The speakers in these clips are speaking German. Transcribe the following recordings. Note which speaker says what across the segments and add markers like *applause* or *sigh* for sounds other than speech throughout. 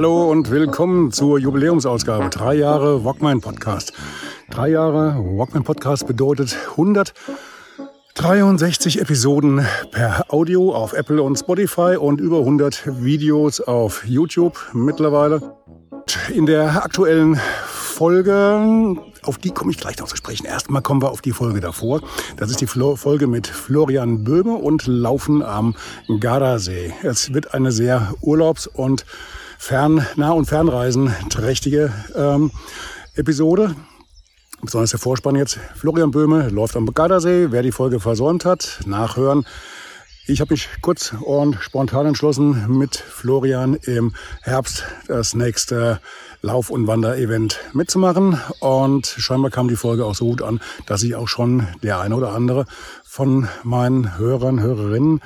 Speaker 1: Hallo und willkommen zur Jubiläumsausgabe. Drei Jahre Walkman Podcast. Drei Jahre Walkman Podcast bedeutet 163 Episoden per Audio auf Apple und Spotify und über 100 Videos auf YouTube mittlerweile. In der aktuellen Folge, auf die komme ich gleich noch zu sprechen. Erstmal kommen wir auf die Folge davor. Das ist die Folge mit Florian Böhme und Laufen am Gardasee. Es wird eine sehr urlaubs- und Fern-, Nah- und Fernreisen trächtige ähm, Episode. Besonders der Vorspann jetzt. Florian Böhme läuft am Gardasee. Wer die Folge versäumt hat, nachhören. Ich habe mich kurz und spontan entschlossen, mit Florian im Herbst das nächste Lauf- und Wanderevent mitzumachen. Und scheinbar kam die Folge auch so gut an, dass sich auch schon der eine oder andere von meinen Hörern, Hörerinnen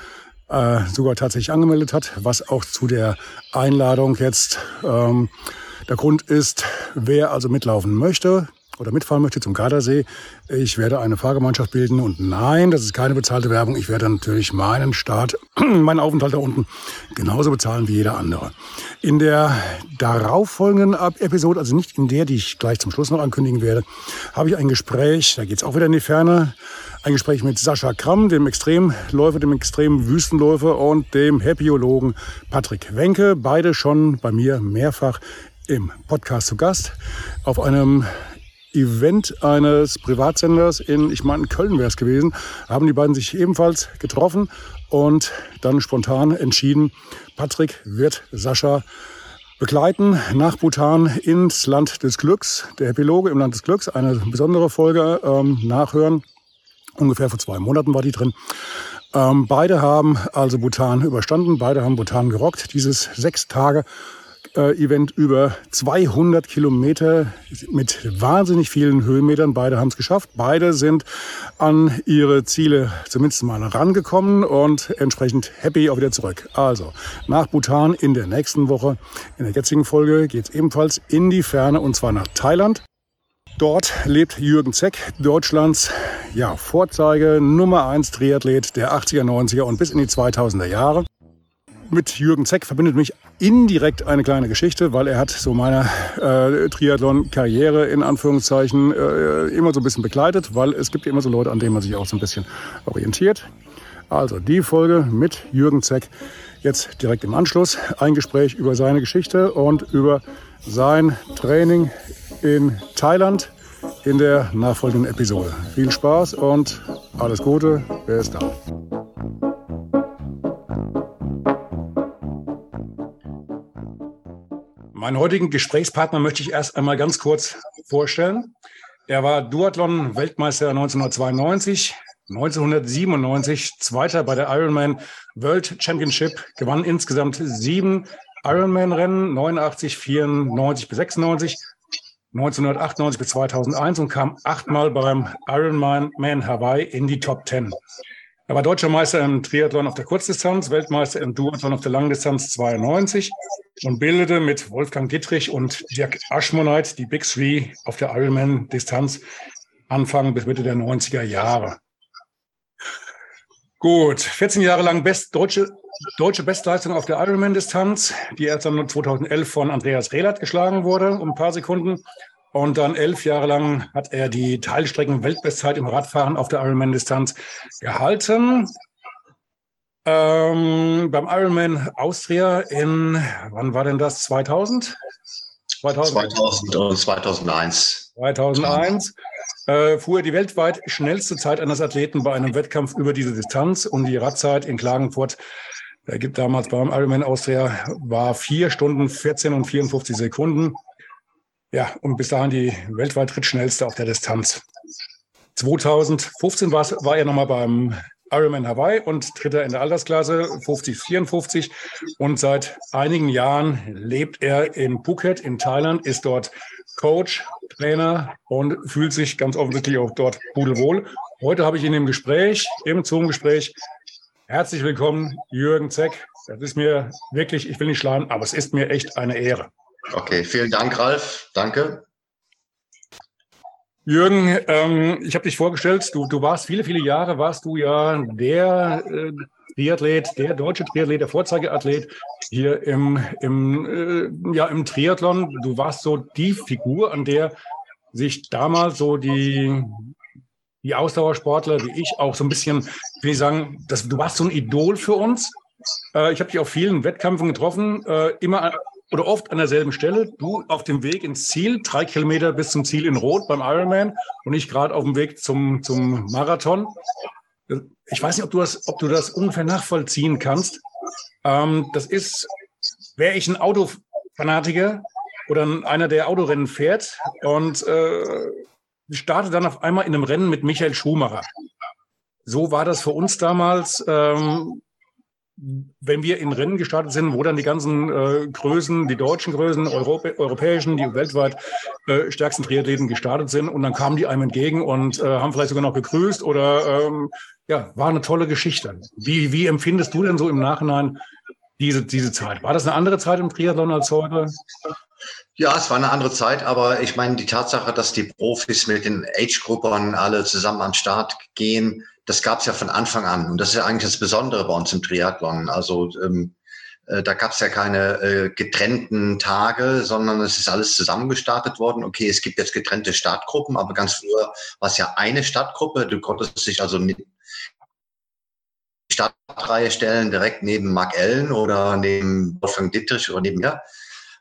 Speaker 1: äh, sogar tatsächlich angemeldet hat, was auch zu der Einladung jetzt ähm, der Grund ist, wer also mitlaufen möchte oder mitfahren möchte zum Gardasee. Ich werde eine Fahrgemeinschaft bilden und nein, das ist keine bezahlte Werbung. Ich werde natürlich meinen Start, *clears throat* meinen Aufenthalt da unten genauso bezahlen wie jeder andere. In der darauffolgenden Episode, also nicht in der, die ich gleich zum Schluss noch ankündigen werde, habe ich ein Gespräch, da geht es auch wieder in die Ferne, ein Gespräch mit Sascha Kramm, dem Extremläufer, dem extremen Wüstenläufer und dem Happyologen Patrick Wenke. Beide schon bei mir mehrfach im Podcast zu Gast. Auf einem Event eines Privatsenders in, ich meine, in Köln wäre es gewesen, haben die beiden sich ebenfalls getroffen und dann spontan entschieden, Patrick wird Sascha begleiten nach Bhutan ins Land des Glücks. Der Epiloge im Land des Glücks, eine besondere Folge ähm, nachhören. Ungefähr vor zwei Monaten war die drin. Ähm, beide haben also Bhutan überstanden, beide haben Bhutan gerockt. Dieses sechs Tage äh, Event über 200 Kilometer mit wahnsinnig vielen Höhenmetern. Beide haben es geschafft. Beide sind an ihre Ziele zumindest mal rangekommen und entsprechend happy auch wieder zurück. Also nach Bhutan in der nächsten Woche, in der jetzigen Folge geht es ebenfalls in die Ferne und zwar nach Thailand. Dort lebt Jürgen Zeck, Deutschlands ja, Vorzeige Nummer 1 Triathlet der 80er, 90er und bis in die 2000er Jahre. Mit Jürgen Zeck verbindet mich indirekt eine kleine Geschichte, weil er hat so meine äh, Triathlon-Karriere in Anführungszeichen äh, immer so ein bisschen begleitet, weil es gibt immer so Leute, an denen man sich auch so ein bisschen orientiert. Also die Folge mit Jürgen Zeck jetzt direkt im Anschluss. Ein Gespräch über seine Geschichte und über sein Training in Thailand in der nachfolgenden Episode. Viel Spaß und alles Gute. Wer ist da? Meinen heutigen Gesprächspartner möchte ich erst einmal ganz kurz vorstellen. Er war Duathlon-Weltmeister 1992, 1997 Zweiter bei der Ironman World Championship, gewann insgesamt sieben Ironman-Rennen, 89, 94 bis 96, 1998 bis 2001 und kam achtmal beim Ironman Man Hawaii in die Top 10. Er war deutscher Meister im Triathlon auf der Kurzdistanz, Weltmeister im Duathlon auf der Langdistanz 92 und bildete mit Wolfgang Dietrich und Dirk Aschmonite die Big Three auf der Ironman-Distanz Anfang bis Mitte der 90er Jahre. Gut, 14 Jahre lang best, deutsche, deutsche Bestleistung auf der Ironman-Distanz, die erst dann 2011 von Andreas Rehlert geschlagen wurde, um ein paar Sekunden. Und dann elf Jahre lang hat er die Teilstrecken-Weltbestzeit im Radfahren auf der Ironman-Distanz gehalten. Ähm, beim Ironman Austria in, wann war denn das? 2000?
Speaker 2: 2000, 2000 und 2001.
Speaker 1: 2001 äh, fuhr er die weltweit schnellste Zeit eines Athleten bei einem Wettkampf über diese Distanz und die Radzeit in Klagenfurt er gibt damals beim Ironman Austria war vier Stunden 14 und 54 Sekunden. Ja, und bis dahin die weltweit drittschnellste auf der Distanz. 2015 war, war er nochmal beim Ironman Hawaii und Dritter in der Altersklasse 50-54. Und seit einigen Jahren lebt er in Phuket in Thailand, ist dort Coach, Trainer und fühlt sich ganz offensichtlich auch dort pudelwohl. Heute habe ich ihn im Gespräch, im Zoom-Gespräch. Herzlich willkommen, Jürgen Zeck. Das ist mir wirklich, ich will nicht schlagen, aber es ist mir echt eine Ehre.
Speaker 2: Okay, vielen Dank, Ralf. Danke.
Speaker 1: Jürgen, ähm, ich habe dich vorgestellt, du, du warst viele, viele Jahre, warst du ja der äh, Triathlet, der deutsche Triathlet, der Vorzeigeathlet hier im, im, äh, ja, im Triathlon. Du warst so die Figur, an der sich damals so die, die Ausdauersportler wie ich auch so ein bisschen, will ich sagen, das, du warst so ein Idol für uns. Äh, ich habe dich auf vielen Wettkämpfen getroffen, äh, immer oder oft an derselben Stelle. Du auf dem Weg ins Ziel, drei Kilometer bis zum Ziel in Rot beim Ironman und ich gerade auf dem Weg zum, zum Marathon. Ich weiß nicht, ob du das, ob du das ungefähr nachvollziehen kannst. Ähm, das ist, wäre ich ein Autofanatiker oder einer, der Autorennen fährt und äh, starte dann auf einmal in einem Rennen mit Michael Schumacher. So war das für uns damals. Ähm, wenn wir in Rennen gestartet sind, wo dann die ganzen äh, Größen, die deutschen Größen, Europä europäischen, die weltweit äh, stärksten Triathleten gestartet sind und dann kamen die einem entgegen und äh, haben vielleicht sogar noch gegrüßt oder ähm, ja, war eine tolle Geschichte. Wie, wie empfindest du denn so im Nachhinein diese, diese Zeit? War das eine andere Zeit im Triathlon als heute?
Speaker 2: Ja, es war eine andere Zeit, aber ich meine, die Tatsache, dass die Profis mit den Age-Gruppern alle zusammen an den Start gehen, das gab es ja von Anfang an. Und das ist ja eigentlich das Besondere bei uns im Triathlon. Also ähm, äh, da gab es ja keine äh, getrennten Tage, sondern es ist alles zusammengestartet worden. Okay, es gibt jetzt getrennte Startgruppen, aber ganz früher war es ja eine Startgruppe. Du konntest dich also nicht Startreihe stellen, direkt neben Mark Ellen oder neben Wolfgang Dittrich oder neben mir.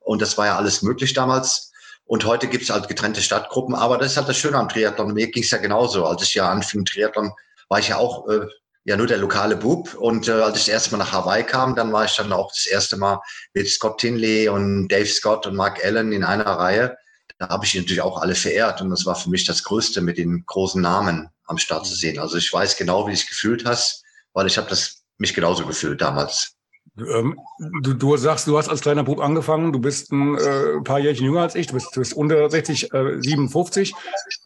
Speaker 2: Und das war ja alles möglich damals. Und heute gibt es halt getrennte Stadtgruppen. Aber das ist halt das Schöne am Triathlon. Mir ging es ja genauso. Als ich ja anfing Triathlon, war ich ja auch äh, ja nur der lokale Bub. Und äh, als ich das erste Mal nach Hawaii kam, dann war ich dann auch das erste Mal mit Scott Tinley und Dave Scott und Mark Allen in einer Reihe. Da habe ich natürlich auch alle verehrt. Und das war für mich das Größte, mit den großen Namen am Start zu sehen. Also ich weiß genau, wie du dich gefühlt hast, weil ich habe das mich genauso gefühlt damals.
Speaker 1: Ähm, du, du, sagst, du hast als kleiner Bub angefangen, du bist ein äh, paar Jährchen jünger als ich, du bist, du bist unter 60, äh, 57.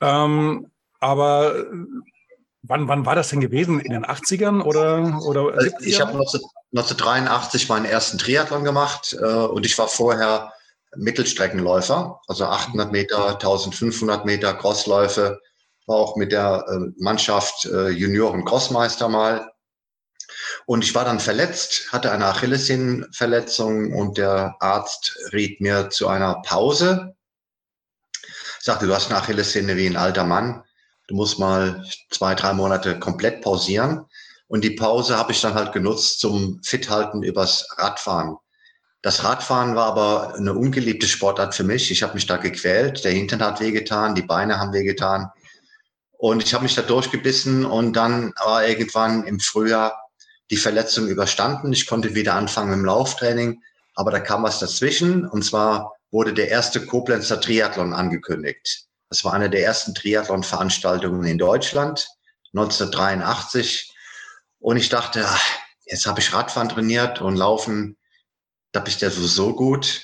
Speaker 1: Ähm, aber wann, wann war das denn gewesen? In den 80ern oder, oder
Speaker 2: 70ern? Also ich habe 1983 meinen ersten Triathlon gemacht äh, und ich war vorher Mittelstreckenläufer, also 800 Meter, 1500 Meter Crossläufe, war auch mit der äh, Mannschaft äh, Junioren-Crossmeister mal und ich war dann verletzt, hatte eine Achillessehnenverletzung und der Arzt riet mir zu einer Pause. Sagte, du hast eine Achillessehne wie ein alter Mann. Du musst mal zwei, drei Monate komplett pausieren. Und die Pause habe ich dann halt genutzt zum Fithalten übers Radfahren. Das Radfahren war aber eine ungeliebte Sportart für mich. Ich habe mich da gequält. Der Hintern hat wehgetan, die Beine haben wehgetan. Und ich habe mich da durchgebissen und dann war irgendwann im Frühjahr die Verletzung überstanden. Ich konnte wieder anfangen mit dem Lauftraining, aber da kam was dazwischen. Und zwar wurde der erste Koblenzer Triathlon angekündigt. Das war eine der ersten Triathlon-Veranstaltungen in Deutschland, 1983. Und ich dachte, ach, jetzt habe ich Radfahren trainiert und Laufen, da bist du ja sowieso gut.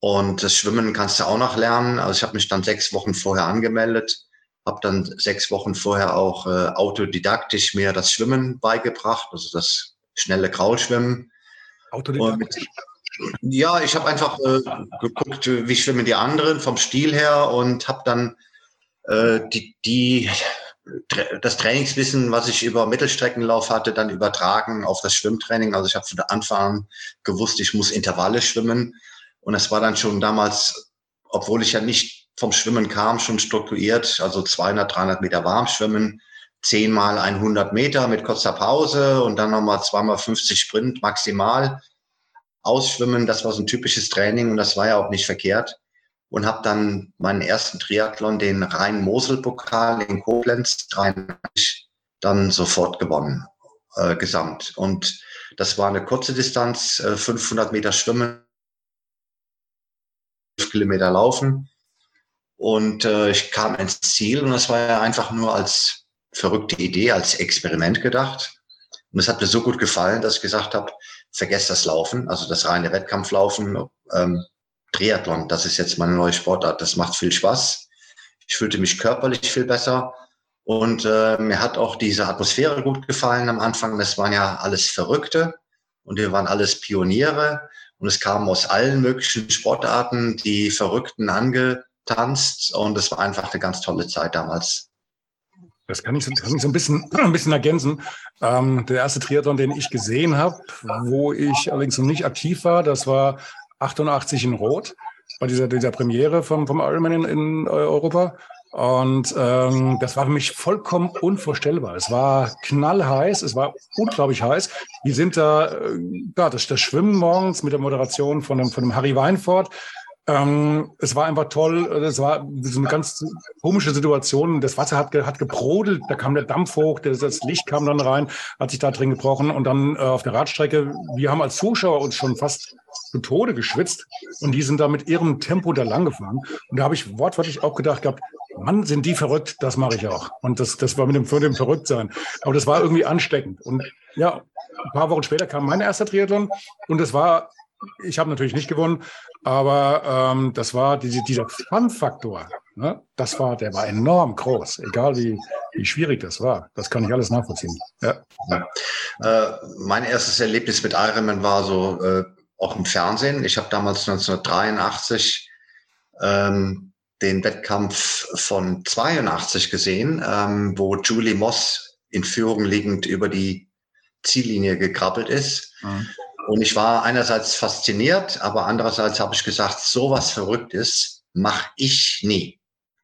Speaker 2: Und das Schwimmen kannst du auch noch lernen. Also ich habe mich dann sechs Wochen vorher angemeldet habe dann sechs Wochen vorher auch äh, autodidaktisch mir das Schwimmen beigebracht, also das schnelle Kraulschwimmen. Autodidaktisch? Und, ja, ich habe einfach äh, geguckt, wie schwimmen die anderen vom Stil her und habe dann äh, die, die, das Trainingswissen, was ich über Mittelstreckenlauf hatte, dann übertragen auf das Schwimmtraining. Also ich habe von Anfang an gewusst, ich muss Intervalle schwimmen. Und das war dann schon damals, obwohl ich ja nicht vom Schwimmen kam, schon strukturiert, also 200, 300 Meter warm schwimmen, 10 mal 100 Meter mit kurzer Pause und dann nochmal zweimal 50 Sprint maximal ausschwimmen. Das war so ein typisches Training und das war ja auch nicht verkehrt. Und habe dann meinen ersten Triathlon, den Rhein-Mosel-Pokal in Koblenz, 93, dann sofort gewonnen, äh, gesamt. Und das war eine kurze Distanz, äh, 500 Meter schwimmen, 5 Kilometer laufen und äh, ich kam ins Ziel und das war ja einfach nur als verrückte Idee als Experiment gedacht. Und es hat mir so gut gefallen, dass ich gesagt habe, vergesst das Laufen, also das reine Wettkampflaufen. Ähm, Triathlon, das ist jetzt meine neue Sportart. Das macht viel Spaß. Ich fühlte mich körperlich viel besser. Und äh, mir hat auch diese Atmosphäre gut gefallen am Anfang. Das waren ja alles Verrückte und wir waren alles Pioniere. Und es kamen aus allen möglichen Sportarten die Verrückten angetanzt. Und es war einfach eine ganz tolle Zeit damals.
Speaker 1: Das kann ich, so, kann ich so ein bisschen, *clears throat* ein bisschen ergänzen. Ähm, der erste Triathlon, den ich gesehen habe, wo ich allerdings noch nicht aktiv war, das war 88 in Rot, bei dieser, dieser Premiere vom, vom Ironman in, in Europa. Und ähm, das war für mich vollkommen unvorstellbar. Es war knallheiß, es war unglaublich heiß. Wir sind da, äh, ja, das, das Schwimmen morgens mit der Moderation von dem, von dem Harry Weinfort. Ähm, es war einfach toll. Es war so eine ganz komische Situation. Das Wasser hat, hat gebrodelt, da kam der Dampf hoch, das, das Licht kam dann rein, hat sich da drin gebrochen. Und dann äh, auf der Radstrecke, wir haben als Zuschauer uns schon fast zu Tode geschwitzt und die sind da mit ihrem Tempo da lang gefahren. Und da habe ich wortwörtlich auch gedacht gehabt, Mann, sind die verrückt, das mache ich auch. Und das, das war mit dem, dem Verrücktsein. Aber das war irgendwie ansteckend. Und ja, ein paar Wochen später kam mein erster Triathlon und es war, ich habe natürlich nicht gewonnen, aber ähm, das war diese, dieser Fun-Faktor. Ne? Das war, der war enorm groß, egal wie, wie schwierig das war. Das kann ich alles nachvollziehen. Ja.
Speaker 2: ja. Äh, mein erstes Erlebnis mit Ironman war so äh, auch im Fernsehen. Ich habe damals 1983 ähm, den Wettkampf von 82 gesehen, ähm, wo Julie Moss in Führung liegend über die Ziellinie gekrabbelt ist. Mhm. Und ich war einerseits fasziniert, aber andererseits habe ich gesagt, so was Verrücktes mache ich nie.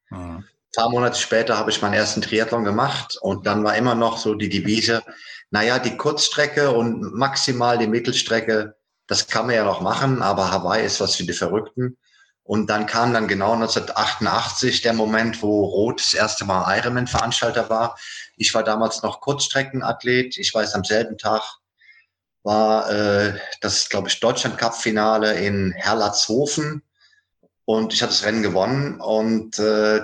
Speaker 2: Mhm. Ein paar Monate später habe ich meinen ersten Triathlon gemacht und dann war immer noch so die Devise, naja, die Kurzstrecke und maximal die Mittelstrecke, das kann man ja noch machen, aber Hawaii ist was für die Verrückten. Und dann kam dann genau 1988 der Moment, wo Roth das erste Mal Ironman-Veranstalter war. Ich war damals noch Kurzstreckenathlet. Ich weiß, am selben Tag war äh, das, glaube ich, Deutschland-Cup-Finale in Herlatzhofen. Und ich hatte das Rennen gewonnen. Und äh,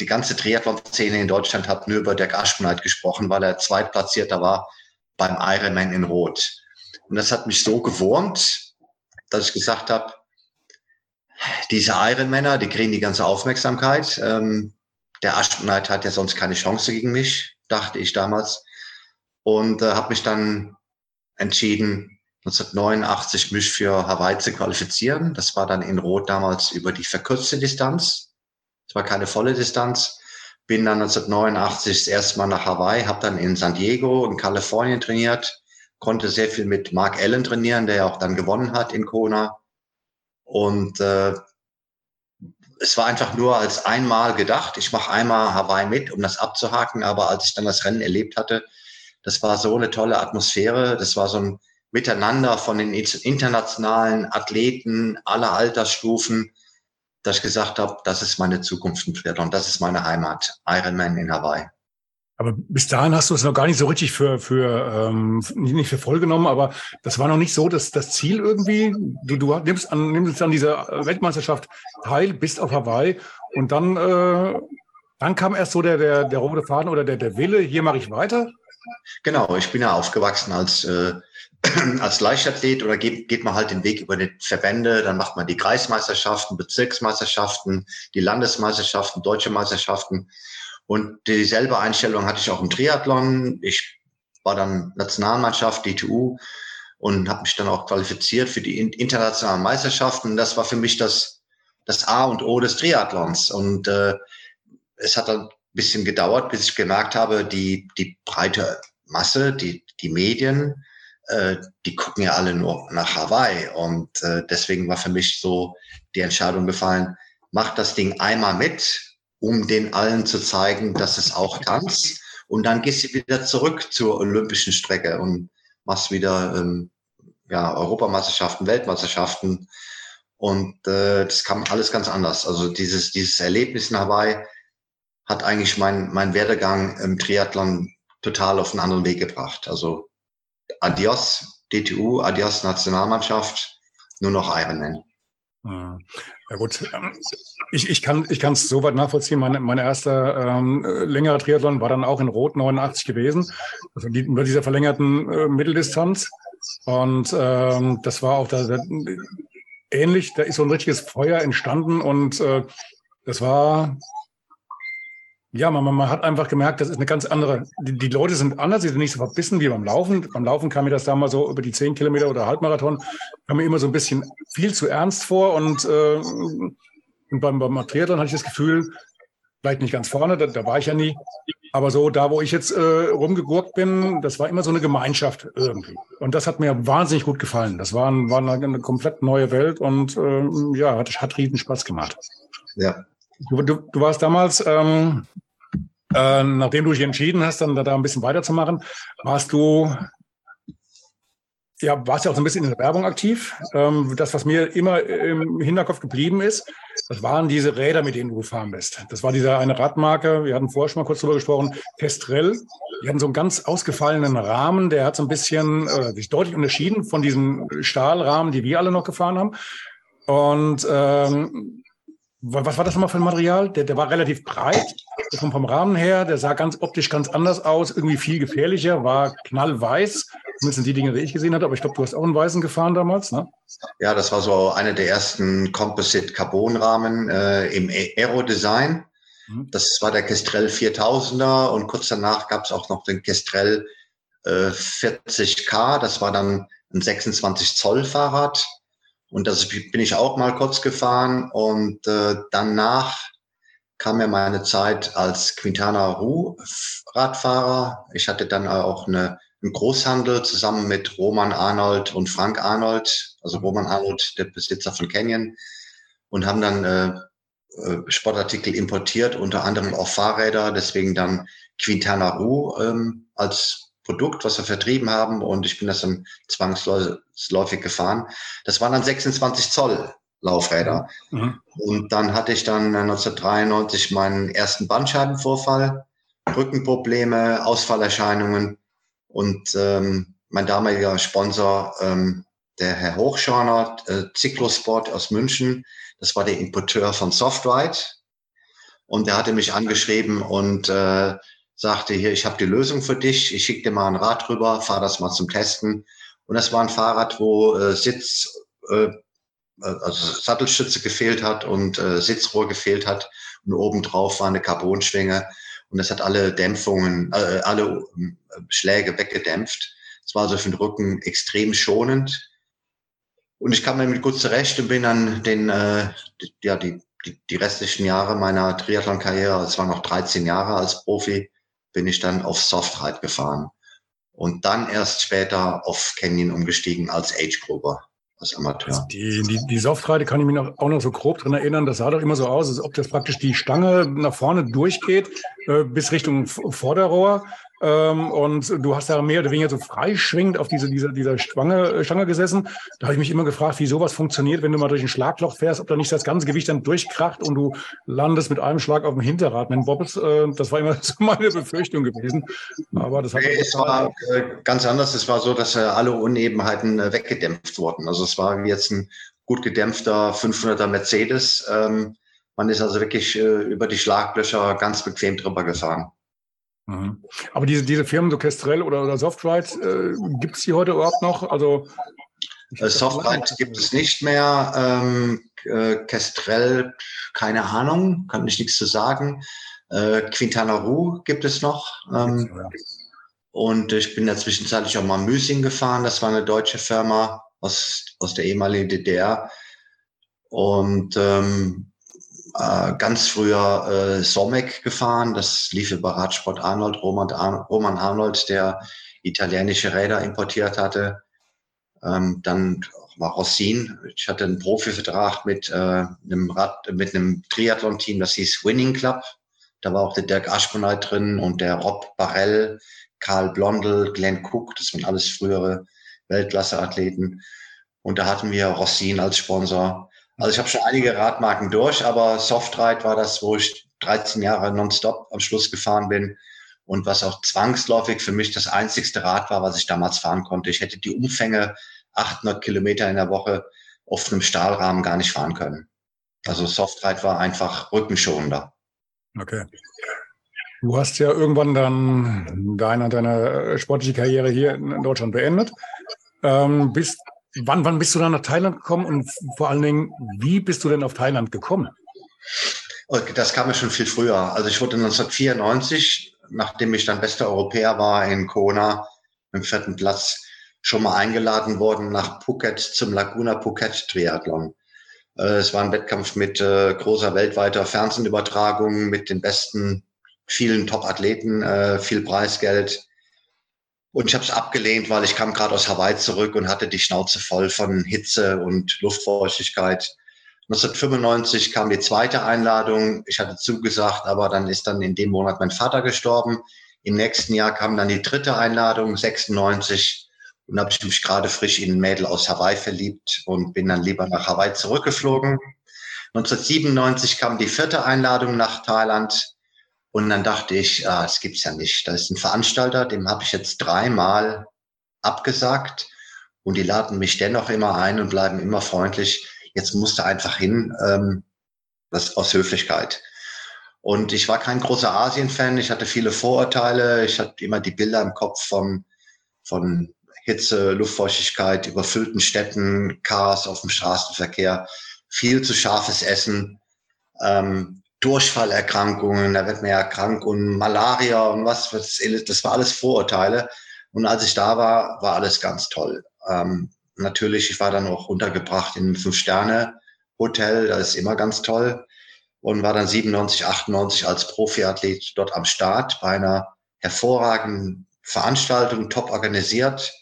Speaker 2: die ganze Triathlon-Szene in Deutschland hat nur über Dirk Aschmonheit gesprochen, weil er Zweitplatzierter war beim Ironman in Rot. Und das hat mich so gewurmt, dass ich gesagt habe, diese Ironmänner, die kriegen die ganze Aufmerksamkeit. Ähm, der Aschmonheit hat ja sonst keine Chance gegen mich, dachte ich damals. Und äh, habe mich dann entschieden, 1989 mich für Hawaii zu qualifizieren. Das war dann in Rot damals über die verkürzte Distanz. Es war keine volle Distanz. Bin dann 1989 das erste Mal nach Hawaii, habe dann in San Diego in Kalifornien trainiert, konnte sehr viel mit Mark Allen trainieren, der ja auch dann gewonnen hat in Kona. Und äh, es war einfach nur als einmal gedacht, ich mache einmal Hawaii mit, um das abzuhaken. Aber als ich dann das Rennen erlebt hatte, das war so eine tolle Atmosphäre. Das war so ein Miteinander von den internationalen Athleten aller Altersstufen, dass ich gesagt habe, das ist meine Zukunft im Triathlon, das ist meine Heimat, Ironman in Hawaii.
Speaker 1: Aber bis dahin hast du es noch gar nicht so richtig für, für ähm, nicht für voll genommen, aber das war noch nicht so, dass das Ziel irgendwie, du, du nimmst an, nimmst an dieser Weltmeisterschaft teil, bist auf Hawaii und dann, äh, dann kam erst so der, der, der rote Faden oder der, der Wille, hier mache ich weiter.
Speaker 2: Genau, ich bin ja aufgewachsen als, äh, *clears throat* als Leichtathlet oder geht, geht man halt den Weg über die Verbände, dann macht man die Kreismeisterschaften, Bezirksmeisterschaften, die Landesmeisterschaften, deutsche Meisterschaften. Und dieselbe Einstellung hatte ich auch im Triathlon. Ich war dann Nationalmannschaft, DTU und habe mich dann auch qualifiziert für die internationalen Meisterschaften. Das war für mich das, das A und O des Triathlons. Und äh, es hat dann bisschen gedauert, bis ich gemerkt habe, die, die breite Masse, die, die Medien, äh, die gucken ja alle nur nach Hawaii. Und äh, deswegen war für mich so die Entscheidung gefallen, mach das Ding einmal mit, um den allen zu zeigen, dass es auch tanzt. Und dann gehst du wieder zurück zur olympischen Strecke und machst wieder ähm, ja, Europameisterschaften, Weltmeisterschaften. Und äh, das kam alles ganz anders. Also dieses, dieses Erlebnis in Hawaii, hat eigentlich mein, mein Werdegang im Triathlon total auf einen anderen Weg gebracht. Also adios DTU, adios Nationalmannschaft, nur noch Ironman.
Speaker 1: Hm. Ja gut, ich, ich kann ich kann es soweit nachvollziehen. Meine, meine erste ähm, längere Triathlon war dann auch in Rot 89 gewesen, also die, über dieser verlängerten äh, Mitteldistanz. Und ähm, das war auch da, da, ähnlich. Da ist so ein richtiges Feuer entstanden und äh, das war ja, man, man hat einfach gemerkt, das ist eine ganz andere. Die, die, Leute sind anders, sie sind nicht so verbissen wie beim Laufen. Beim Laufen kam mir das damals so über die 10 Kilometer oder Halbmarathon, kam mir immer so ein bisschen viel zu ernst vor. Und, äh, und beim, beim Triathlon hatte ich das Gefühl, vielleicht nicht ganz vorne, da, da war ich ja nie. Aber so da, wo ich jetzt äh, rumgegurkt bin, das war immer so eine Gemeinschaft irgendwie. Und das hat mir wahnsinnig gut gefallen. Das war, war eine, eine komplett neue Welt und äh, ja, hat, hat riesen Spaß gemacht. Ja, Du, du, du warst damals, ähm, äh, nachdem du dich entschieden hast, dann da ein bisschen weiterzumachen, warst du ja, warst ja auch so ein bisschen in der Werbung aktiv. Ähm, das, was mir immer im Hinterkopf geblieben ist, das waren diese Räder, mit denen du gefahren bist. Das war diese eine Radmarke, wir hatten vorher schon mal kurz drüber gesprochen, Kestrel. Die hatten so einen ganz ausgefallenen Rahmen, der hat so ein bisschen äh, sich deutlich unterschieden von diesen Stahlrahmen, die wir alle noch gefahren haben. Und ähm, was war das nochmal für ein Material? Der, der war relativ breit, vom, vom Rahmen her, der sah ganz optisch ganz anders aus, irgendwie viel gefährlicher, war knallweiß. Zumindest die Dinge, die ich gesehen hatte, aber ich glaube, du hast auch einen weißen gefahren damals, ne?
Speaker 2: Ja, das war so einer der ersten Composite-Carbon-Rahmen äh, im Aero-Design. Mhm. Das war der Kestrel 4000er und kurz danach gab es auch noch den Kestrel äh, 40K. Das war dann ein 26 Zoll Fahrrad und das bin ich auch mal kurz gefahren. Und äh, danach kam mir meine Zeit als Quintana Ru Radfahrer. Ich hatte dann auch eine, einen Großhandel zusammen mit Roman Arnold und Frank Arnold, also Roman Arnold, der Besitzer von Canyon, und haben dann äh, äh Sportartikel importiert, unter anderem auch Fahrräder, deswegen dann Quintana Ru ähm, als Produkt, was wir vertrieben haben und ich bin das dann zwangsläufig gefahren. Das waren dann 26 Zoll Laufräder. Mhm. Und dann hatte ich dann 1993 meinen ersten Bandscheibenvorfall, Rückenprobleme, Ausfallerscheinungen und ähm, mein damaliger Sponsor, ähm, der Herr Hochschorner, äh, Cyclosport aus München, das war der Importeur von Softride und der hatte mich angeschrieben und äh, sagte, hier, ich habe die Lösung für dich, ich schicke dir mal ein Rad rüber, fahr das mal zum Testen. Und das war ein Fahrrad, wo äh, Sitz, äh, also Sattelstütze gefehlt hat und äh, Sitzrohr gefehlt hat. Und obendrauf war eine Carbonschwinge und das hat alle Dämpfungen, äh, alle äh, Schläge weggedämpft. Es war also für den Rücken extrem schonend. Und ich kam damit gut zurecht und bin dann den, äh, die, ja, die, die, die restlichen Jahre meiner Triathlon-Karriere, es waren noch 13 Jahre als Profi, bin ich dann auf Softride gefahren. Und dann erst später auf Canyon umgestiegen als Age-Grupper, als Amateur. Also
Speaker 1: die, die, die Softride kann ich mich noch, auch noch so grob dran erinnern, das sah doch immer so aus, als ob das praktisch die Stange nach vorne durchgeht äh, bis Richtung Vorderrohr ähm, und du hast da mehr oder weniger so freischwingend auf diese, diese, dieser Stange, äh, Stange gesessen. Da habe ich mich immer gefragt, wie sowas funktioniert, wenn du mal durch ein Schlagloch fährst, ob da nicht das ganze Gewicht dann durchkracht und du landest mit einem Schlag auf dem Hinterrad. Wenn Bobbes, äh, das war immer *laughs* so meine Befürchtung gewesen. Aber das hat
Speaker 2: nee, es war äh, ganz anders. Es war so, dass äh, alle Unebenheiten äh, weggedämpft wurden. Also es war wie jetzt ein gut gedämpfter 500er Mercedes. Ähm, man ist also wirklich äh, über die Schlaglöcher ganz bequem drüber gefahren.
Speaker 1: Mhm. Aber diese, diese Firmen, so Kestrel oder, oder Softride, äh, gibt es die heute überhaupt noch? Also
Speaker 2: äh, gibt es nicht mehr. Ähm, äh, Kestrel, keine Ahnung, kann ich nichts zu sagen. Äh, Quintana Roo gibt es noch. Ähm, ja. Und ich bin ja zwischenzeitlich auch mal Müsing gefahren. Das war eine deutsche Firma aus, aus der ehemaligen DDR. Und ähm, äh, ganz früher äh, Somek gefahren. Das lief über Radsport Arnold, Roman, Ar Roman Arnold, der italienische Räder importiert hatte. Ähm, dann war Rossin. Ich hatte einen Profivertrag mit, äh, einem Rad, mit einem Triathlon-Team, das hieß Winning Club. Da war auch der Dirk Aschmoneit drin und der Rob Barrell, Karl Blondel, Glenn Cook. Das waren alles frühere Weltklasse-Athleten. Und da hatten wir Rossin als Sponsor. Also ich habe schon einige Radmarken durch, aber Softride war das, wo ich 13 Jahre nonstop am Schluss gefahren bin und was auch zwangsläufig für mich das einzigste Rad war, was ich damals fahren konnte. Ich hätte die Umfänge 800 Kilometer in der Woche auf einem Stahlrahmen gar nicht fahren können. Also Softride war einfach rückenschonender.
Speaker 1: Okay. Du hast ja irgendwann dann deine, deine sportliche Karriere hier in Deutschland beendet. Ähm, bist, wann, wann bist du dann nach Thailand gekommen und vor allen Dingen, wie bist du denn auf Thailand gekommen?
Speaker 2: Das kam ja schon viel früher. Also ich wurde 1994, nachdem ich dann bester Europäer war in Kona, im vierten Platz, schon mal eingeladen worden nach Phuket zum Laguna Phuket Triathlon. Äh, es war ein Wettkampf mit äh, großer weltweiter Fernsehübertragung, mit den besten, vielen Top-Athleten, äh, viel Preisgeld. Und ich habe es abgelehnt, weil ich kam gerade aus Hawaii zurück und hatte die Schnauze voll von Hitze und Luftfeuchtigkeit. 1995 kam die zweite Einladung. Ich hatte zugesagt, aber dann ist dann in dem Monat mein Vater gestorben. Im nächsten Jahr kam dann die dritte Einladung, 96. Und habe ich mich gerade frisch in ein Mädel aus Hawaii verliebt und bin dann lieber nach Hawaii zurückgeflogen. 1997 kam die vierte Einladung nach Thailand. Und dann dachte ich, ah, das gibt's ja nicht. Da ist ein Veranstalter, dem habe ich jetzt dreimal abgesagt. Und die laden mich dennoch immer ein und bleiben immer freundlich jetzt musste einfach hin, ähm, das aus Höflichkeit. Und ich war kein großer Asien-Fan, ich hatte viele Vorurteile, ich hatte immer die Bilder im Kopf von, von Hitze, Luftfeuchtigkeit, überfüllten Städten, Chaos auf dem Straßenverkehr, viel zu scharfes Essen, ähm, Durchfallerkrankungen, da wird man ja krank und Malaria und was, das war alles Vorurteile. Und als ich da war, war alles ganz toll. Ähm, natürlich, ich war dann auch untergebracht in einem Fünf-Sterne-Hotel, das ist immer ganz toll. Und war dann 97, 98 als Profiathlet dort am Start bei einer hervorragenden Veranstaltung, top organisiert.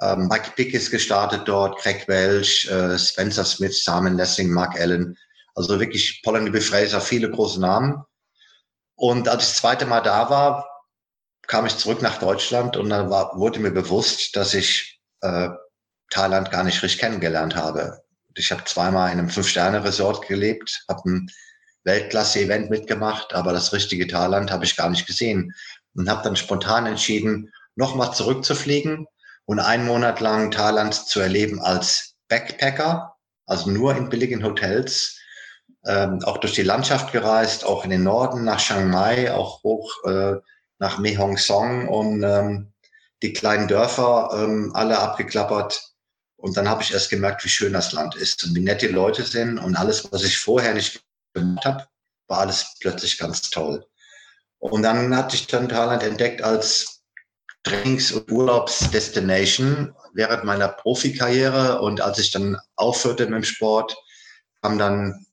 Speaker 2: Ähm, Mike Pick ist gestartet dort, Craig Welch, äh, Spencer Smith, Simon Lessing, Mark Allen. Also wirklich Polly Fraser, viele große Namen. Und als ich das zweite Mal da war, kam ich zurück nach Deutschland und dann war, wurde mir bewusst, dass ich äh, Thailand gar nicht richtig kennengelernt habe. Ich habe zweimal in einem Fünf-Sterne-Resort gelebt, habe ein Weltklasse-Event mitgemacht, aber das richtige Thailand habe ich gar nicht gesehen und habe dann spontan entschieden, nochmal zurückzufliegen und einen Monat lang Thailand zu erleben als Backpacker, also nur in billigen Hotels, ähm, auch durch die Landschaft gereist, auch in den Norden nach Chiang Mai, auch hoch äh, nach Mae Hong Song und ähm, die kleinen Dörfer ähm, alle abgeklappert und dann habe ich erst gemerkt, wie schön das Land ist und wie nett die Leute sind. Und alles, was ich vorher nicht gemacht habe, war alles plötzlich ganz toll. Und dann hatte ich dann Thailand entdeckt als Trainings- und Urlaubsdestination während meiner Profikarriere. Und als ich dann aufhörte mit dem Sport, kam dann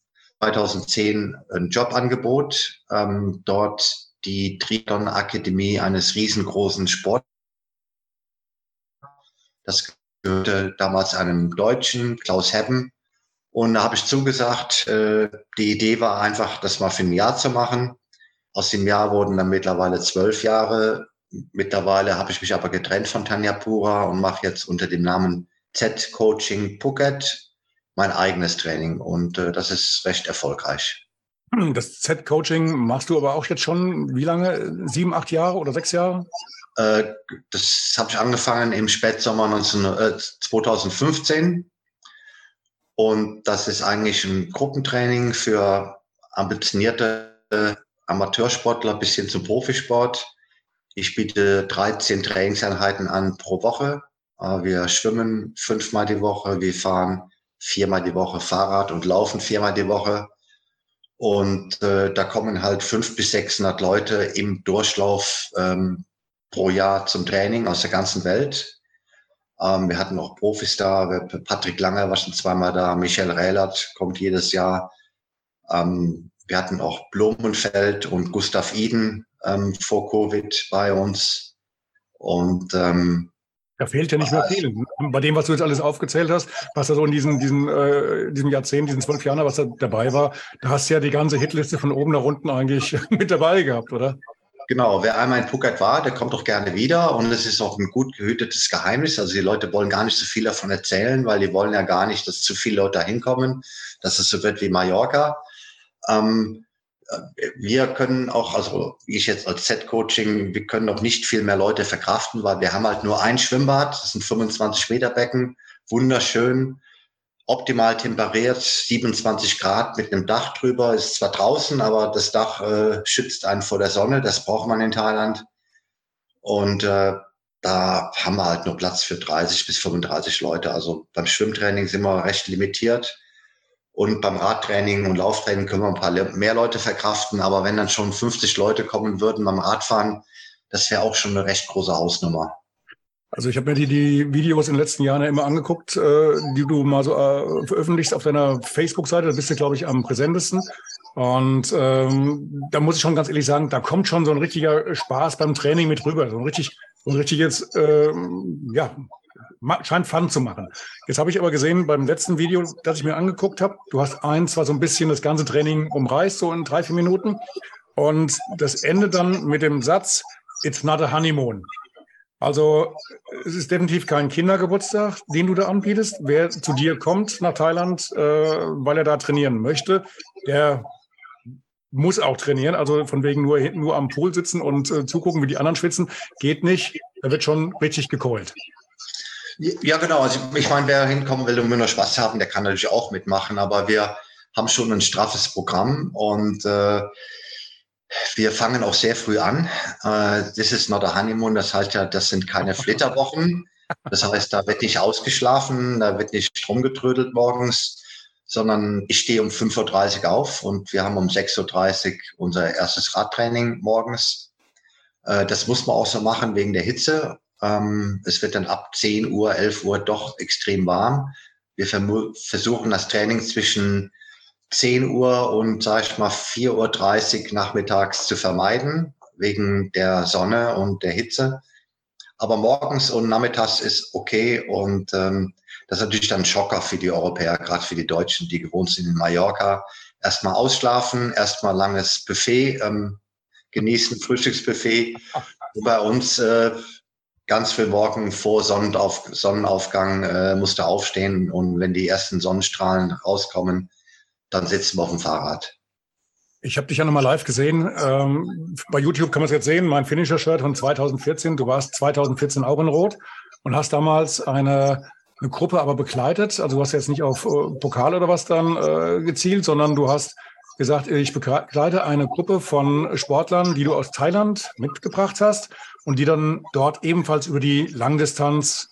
Speaker 2: 2010 ein Jobangebot, ähm, dort die Triathlon Akademie eines riesengroßen Sports. Das gehörte damals einem Deutschen, Klaus Heppen. Und da habe ich zugesagt, äh, die Idee war einfach, das mal für ein Jahr zu machen. Aus dem Jahr wurden dann mittlerweile zwölf Jahre. Mittlerweile habe ich mich aber getrennt von Tanja Pura und mache jetzt unter dem Namen Z-Coaching Phuket mein eigenes Training. Und äh, das ist recht erfolgreich.
Speaker 1: Das Z-Coaching machst du aber auch jetzt schon, wie lange? Sieben, acht Jahre oder sechs Jahre?
Speaker 2: Äh, das habe ich angefangen im Spätsommer 19, äh, 2015. Und das ist eigentlich ein Gruppentraining für ambitionierte Amateursportler bis hin zum Profisport. Ich biete 13 Trainingseinheiten an pro Woche. Äh, wir schwimmen fünfmal die Woche, wir fahren viermal die Woche Fahrrad und laufen viermal die Woche. Und äh, da kommen halt fünf bis 600 Leute im Durchlauf ähm, pro Jahr zum Training aus der ganzen Welt. Ähm, wir hatten auch Profis da, Patrick Langer war schon zweimal da, Michael Rehlert kommt jedes Jahr. Ähm, wir hatten auch Blumenfeld und Gustav Iden ähm, vor Covid bei uns. Und ähm,
Speaker 1: da fehlt ja nicht mehr viel. Bei dem, was du jetzt alles aufgezählt hast, was da so in diesen, diesen, äh, diesem Jahrzehnt, diesen zwölf Jahren, was da dabei war, da hast du ja die ganze Hitliste von oben nach unten eigentlich *laughs* mit dabei gehabt, oder?
Speaker 2: Genau, wer einmal in Phuket war, der kommt auch gerne wieder und es ist auch ein gut gehütetes Geheimnis. Also die Leute wollen gar nicht so viel davon erzählen, weil die wollen ja gar nicht, dass zu viele Leute da hinkommen, dass es so wird wie Mallorca. Ähm, wir können auch, also ich jetzt als Z-Coaching, wir können auch nicht viel mehr Leute verkraften, weil wir haben halt nur ein Schwimmbad, das sind 25 Meter Becken, wunderschön. optimal temperiert, 27 Grad mit einem Dach drüber, ist zwar draußen, aber das Dach äh, schützt einen vor der Sonne, das braucht man in Thailand. Und äh, da haben wir halt nur Platz für 30 bis 35 Leute. Also beim Schwimmtraining sind wir recht limitiert. Und beim Radtraining und Lauftraining können wir ein paar mehr Leute verkraften. Aber wenn dann schon 50 Leute kommen würden beim Radfahren, das wäre auch schon eine recht große Hausnummer.
Speaker 1: Also ich habe mir die, die Videos in den letzten Jahren ja immer angeguckt, äh, die du mal so äh, veröffentlichst auf deiner Facebook-Seite. Da bist du, glaube ich, am präsentesten. Und ähm, da muss ich schon ganz ehrlich sagen, da kommt schon so ein richtiger Spaß beim Training mit rüber. So ein richtig, so ein richtiges, äh, ja, scheint Fun zu machen. Jetzt habe ich aber gesehen beim letzten Video, das ich mir angeguckt habe, du hast eins, war so ein bisschen das ganze Training umreißt, so in drei, vier Minuten. Und das endet dann mit dem Satz, it's not a honeymoon. Also es ist definitiv kein Kindergeburtstag, den du da anbietest. Wer zu dir kommt nach Thailand, äh, weil er da trainieren möchte, der muss auch trainieren. Also von wegen nur hinten nur am Pool sitzen und äh, zugucken, wie die anderen schwitzen, geht nicht. Da wird schon richtig gekeult.
Speaker 2: Ja, genau. Also ich meine, wer hinkommen will und will nur Spaß haben, der kann natürlich auch mitmachen. Aber wir haben schon ein straffes Programm und äh, wir fangen auch sehr früh an. Äh, this is not a honeymoon. Das heißt ja, das sind keine *laughs* Flitterwochen. Das heißt, da wird nicht ausgeschlafen, da wird nicht rumgetrödelt morgens, sondern ich stehe um 5.30 Uhr auf und wir haben um 6.30 Uhr unser erstes Radtraining morgens. Äh, das muss man auch so machen wegen der Hitze. Ähm, es wird dann ab 10 Uhr, 11 Uhr doch extrem warm. Wir versuchen das Training zwischen 10 Uhr und, sag ich mal, 4.30 Uhr nachmittags zu vermeiden, wegen der Sonne und der Hitze. Aber morgens und nachmittags ist okay und ähm, das ist natürlich dann ein Schocker für die Europäer, gerade für die Deutschen, die gewohnt sind in Mallorca. Erstmal ausschlafen, erstmal langes Buffet, ähm, genießen, Frühstücksbuffet. Und bei uns äh, ganz früh morgen vor Sonnenauf Sonnenaufgang äh, musste aufstehen und wenn die ersten Sonnenstrahlen rauskommen, dann sitzen wir auf dem Fahrrad.
Speaker 1: Ich habe dich ja nochmal live gesehen. Ähm, bei YouTube kann man es jetzt sehen, mein Finisher-Shirt von 2014. Du warst 2014 auch in Rot und hast damals eine, eine Gruppe aber begleitet. Also du hast jetzt nicht auf äh, Pokal oder was dann äh, gezielt, sondern du hast gesagt, ich begleite eine Gruppe von Sportlern, die du aus Thailand mitgebracht hast und die dann dort ebenfalls über die Langdistanz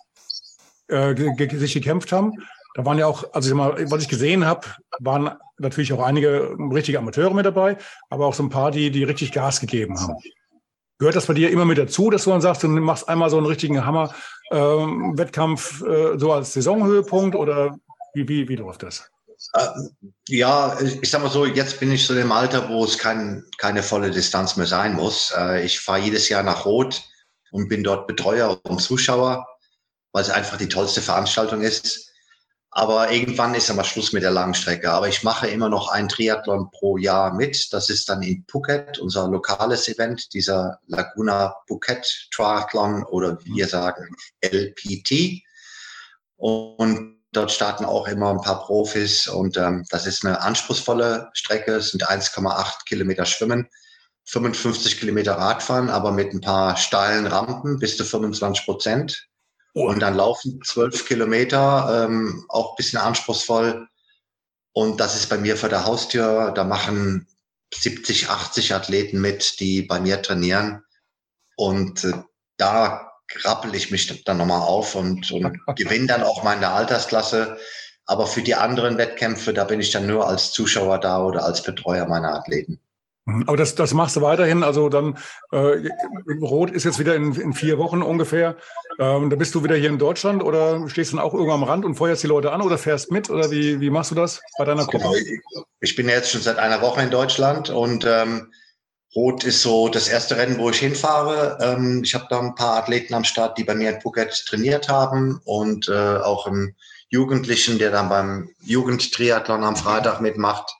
Speaker 1: äh, sich gekämpft haben. Da waren ja auch, also ich mal, was ich gesehen habe, waren natürlich auch einige richtige Amateure mit dabei, aber auch so ein paar, die, die richtig Gas gegeben haben. Gehört das bei dir immer mit dazu, dass du dann sagst, du machst einmal so einen richtigen Hammer-Wettkampf ähm, äh, so als Saisonhöhepunkt oder wie, wie, wie läuft das?
Speaker 2: Äh, ja, ich sag mal so, jetzt bin ich so im Alter, wo es kein, keine volle Distanz mehr sein muss. Äh, ich fahre jedes Jahr nach Rot und bin dort Betreuer und Zuschauer, weil es einfach die tollste Veranstaltung ist. Aber irgendwann ist aber Schluss mit der Langstrecke. Aber ich mache immer noch ein Triathlon pro Jahr mit. Das ist dann in Phuket, unser lokales Event, dieser Laguna Phuket Triathlon oder wir sagen LPT. Und dort starten auch immer ein paar Profis und ähm, das ist eine anspruchsvolle Strecke. Es sind 1,8 Kilometer Schwimmen, 55 Kilometer Radfahren, aber mit ein paar steilen Rampen bis zu 25 Prozent und dann laufen zwölf Kilometer, ähm, auch bisschen anspruchsvoll. Und das ist bei mir vor der Haustür. Da machen 70, 80 Athleten mit, die bei mir trainieren. Und äh, da rappel ich mich dann nochmal auf und, und *laughs* gewinne dann auch meine Altersklasse. Aber für die anderen Wettkämpfe, da bin ich dann nur als Zuschauer da oder als Betreuer meiner Athleten.
Speaker 1: Mhm. Aber das, das machst du weiterhin. Also dann, äh, Rot ist jetzt wieder in, in vier Wochen ungefähr. Ähm, da bist du wieder hier in Deutschland oder stehst du dann auch irgendwann am Rand und feuerst die Leute an oder fährst mit? Oder wie, wie machst du das bei deiner Gruppe? Genau.
Speaker 2: Ich bin jetzt schon seit einer Woche in Deutschland und ähm, Rot ist so das erste Rennen, wo ich hinfahre. Ähm, ich habe da ein paar Athleten am Start, die bei mir in Phuket trainiert haben und äh, auch im Jugendlichen, der dann beim Jugendtriathlon am Freitag mitmacht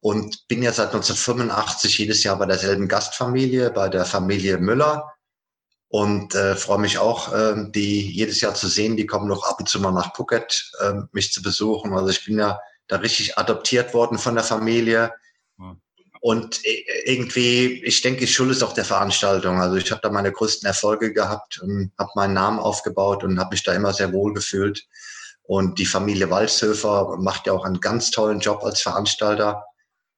Speaker 2: und bin ja seit 1985 jedes Jahr bei derselben Gastfamilie, bei der Familie Müller und äh, freue mich auch, äh, die jedes Jahr zu sehen. Die kommen noch ab und zu mal nach Phuket, äh, mich zu besuchen. Also ich bin ja da richtig adoptiert worden von der Familie. Und äh, irgendwie, ich denke, schuld es auch der Veranstaltung. Also ich habe da meine größten Erfolge gehabt und habe meinen Namen aufgebaut und habe mich da immer sehr wohl gefühlt. Und die Familie Walshöfer macht ja auch einen ganz tollen Job als Veranstalter.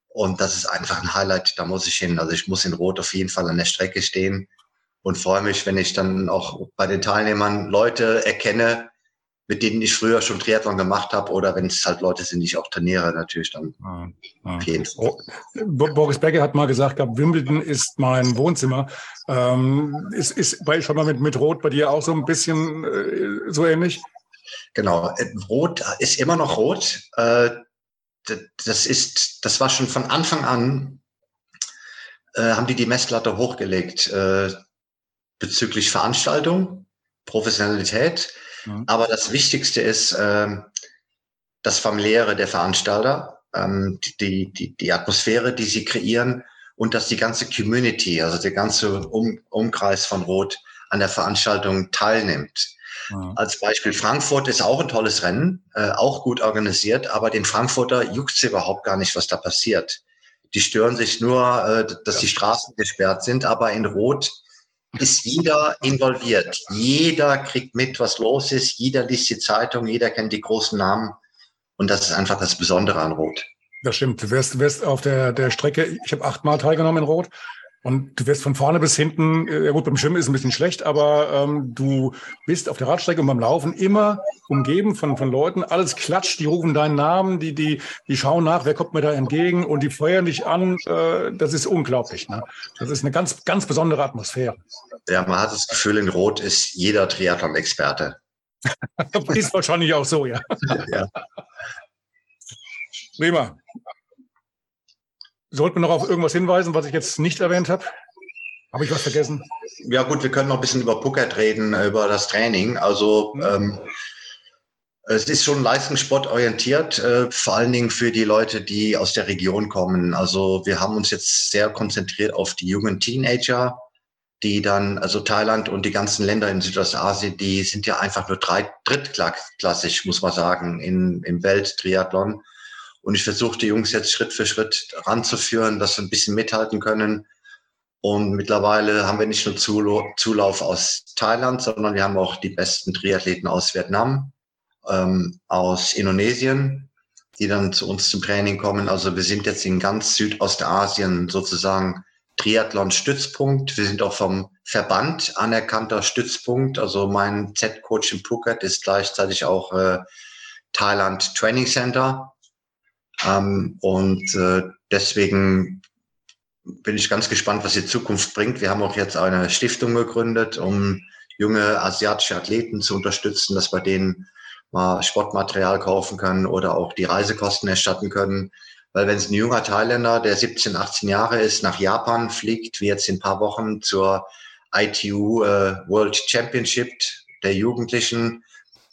Speaker 2: Und das ist einfach ein Highlight, da muss ich hin. Also ich muss in Rot auf jeden Fall an der Strecke stehen und freue mich, wenn ich dann auch bei den Teilnehmern Leute erkenne, mit denen ich früher schon Triathlon gemacht habe oder wenn es halt Leute sind, die ich auch trainiere, natürlich dann ah,
Speaker 1: ah. Oh, Boris Becker hat mal gesagt, glaub, Wimbledon ist mein Wohnzimmer. Ähm, ist, ist bei, schon mal mit, mit Rot bei dir auch so ein bisschen äh, so ähnlich?
Speaker 2: Genau, äh, Rot ist immer noch Rot. Äh, das ist, das war schon von Anfang an, äh, haben die die Messlatte hochgelegt äh, bezüglich Veranstaltung, Professionalität Mhm. Aber das Wichtigste ist ähm, das Familiäre der Veranstalter, ähm, die, die, die Atmosphäre, die sie kreieren und dass die ganze Community, also der ganze um Umkreis von Rot an der Veranstaltung teilnimmt. Mhm. Als Beispiel Frankfurt ist auch ein tolles Rennen, äh, auch gut organisiert, aber den Frankfurter juckt sie überhaupt gar nicht, was da passiert. Die stören sich nur, äh, dass ja. die Straßen gesperrt sind, aber in Rot ist jeder involviert. Jeder kriegt mit, was los ist. Jeder liest die Zeitung. Jeder kennt die großen Namen. Und das ist einfach das Besondere an Rot.
Speaker 1: Das stimmt. Du wirst, wirst auf der, der Strecke, ich habe achtmal teilgenommen in Rot. Und du wirst von vorne bis hinten, äh, ja gut, beim Schwimmen ist ein bisschen schlecht, aber ähm, du bist auf der Radstrecke und beim Laufen immer umgeben von, von Leuten. Alles klatscht, die rufen deinen Namen, die, die, die schauen nach, wer kommt mir da entgegen und die feuern dich an. Äh, das ist unglaublich. Ne? Das ist eine ganz, ganz besondere Atmosphäre.
Speaker 2: Ja, man hat das Gefühl, in Rot ist jeder Triathlon-Experte. *laughs*
Speaker 1: ist wahrscheinlich auch so, ja. ja. Prima. Sollten wir noch auf irgendwas hinweisen, was ich jetzt nicht erwähnt habe? Habe ich was vergessen?
Speaker 2: Ja gut, wir können noch ein bisschen über Phuket reden, über das Training. Also mhm. ähm, es ist schon Leistungssport orientiert, äh, vor allen Dingen für die Leute, die aus der Region kommen. Also wir haben uns jetzt sehr konzentriert auf die jungen Teenager, die dann, also Thailand und die ganzen Länder in Südostasien, die sind ja einfach nur drei, drittklassig, muss man sagen, in, im Welttriathlon. Und ich versuche die Jungs jetzt Schritt für Schritt ranzuführen, dass wir ein bisschen mithalten können. Und mittlerweile haben wir nicht nur Zulauf aus Thailand, sondern wir haben auch die besten Triathleten aus Vietnam, ähm, aus Indonesien, die dann zu uns zum Training kommen. Also wir sind jetzt in ganz Südostasien sozusagen Triathlon-Stützpunkt. Wir sind auch vom Verband anerkannter Stützpunkt. Also mein Z-Coach in Phuket ist gleichzeitig auch äh, Thailand Training Center. Ähm, und äh, deswegen bin ich ganz gespannt, was die Zukunft bringt. Wir haben auch jetzt eine Stiftung gegründet, um junge asiatische Athleten zu unterstützen, dass wir denen mal Sportmaterial kaufen können oder auch die Reisekosten erstatten können. Weil wenn es ein junger Thailänder, der 17, 18 Jahre ist, nach Japan fliegt, wie jetzt in ein paar Wochen zur ITU äh, World Championship der Jugendlichen,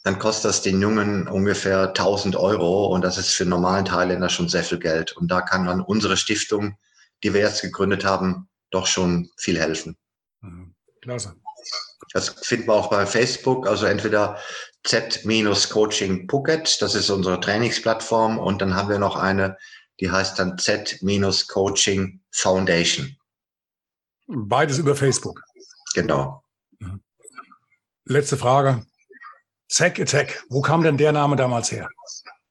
Speaker 2: dann kostet das den Jungen ungefähr 1000 Euro und das ist für normalen Thailänder schon sehr viel Geld. Und da kann dann unsere Stiftung, die wir jetzt gegründet haben, doch schon viel helfen. Mhm. Klasse. Das finden wir auch bei Facebook, also entweder Z-Coaching Phuket, das ist unsere Trainingsplattform und dann haben wir noch eine, die heißt dann Z-Coaching Foundation.
Speaker 1: Beides über Facebook.
Speaker 2: Genau.
Speaker 1: Mhm. Letzte Frage. Zack Attack, wo kam denn der Name damals her?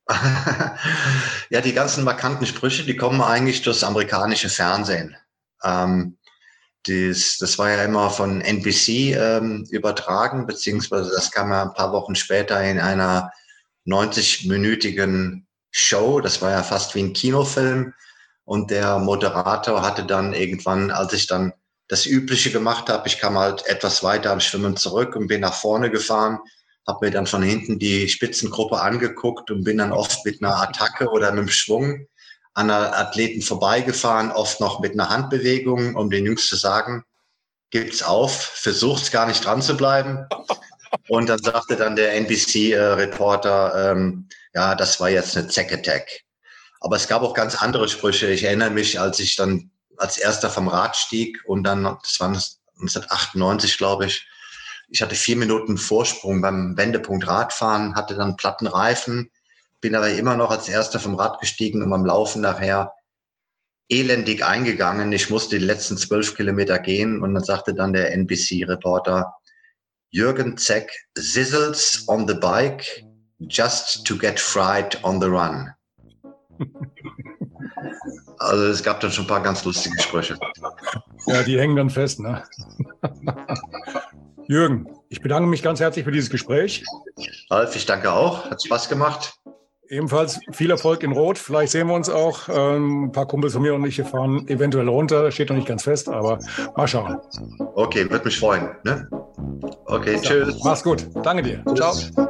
Speaker 1: *laughs*
Speaker 2: ja, die ganzen markanten Sprüche, die kommen eigentlich durchs amerikanische Fernsehen. Ähm, das, das war ja immer von NBC ähm, übertragen, beziehungsweise das kam ja ein paar Wochen später in einer 90-minütigen Show. Das war ja fast wie ein Kinofilm. Und der Moderator hatte dann irgendwann, als ich dann das Übliche gemacht habe, ich kam halt etwas weiter am Schwimmen zurück und bin nach vorne gefahren, habe mir dann von hinten die Spitzengruppe angeguckt und bin dann oft mit einer Attacke oder einem Schwung an einer Athleten vorbeigefahren, oft noch mit einer Handbewegung, um den Jungs zu sagen, gibt's auf, versucht's gar nicht dran zu bleiben. Und dann sagte dann der NBC-Reporter, ähm, ja, das war jetzt eine Zack Attack. Aber es gab auch ganz andere Sprüche. Ich erinnere mich, als ich dann als erster vom Rad stieg und dann, das war 1998, glaube ich, ich hatte vier Minuten Vorsprung beim Wendepunkt Radfahren, hatte dann platten Reifen, bin aber immer noch als erster vom Rad gestiegen und beim Laufen nachher elendig eingegangen. Ich musste die letzten zwölf Kilometer gehen und dann sagte dann der NBC-Reporter, Jürgen Zeck sizzles on the bike, just to get fried on the run. *laughs* Also es gab dann schon ein paar ganz lustige Sprüche.
Speaker 1: Ja, die hängen dann fest, ne? *laughs* Jürgen, ich bedanke mich ganz herzlich für dieses Gespräch.
Speaker 2: Ralf, ich danke auch. Hat Spaß gemacht.
Speaker 1: Ebenfalls viel Erfolg in Rot. Vielleicht sehen wir uns auch. Ähm, ein paar Kumpels von mir und ich fahren eventuell runter. Steht noch nicht ganz fest, aber mal schauen.
Speaker 2: Okay, würde mich freuen. Ne? Okay, tschüss.
Speaker 1: Mach's gut. Danke dir. Tschüss. Ciao.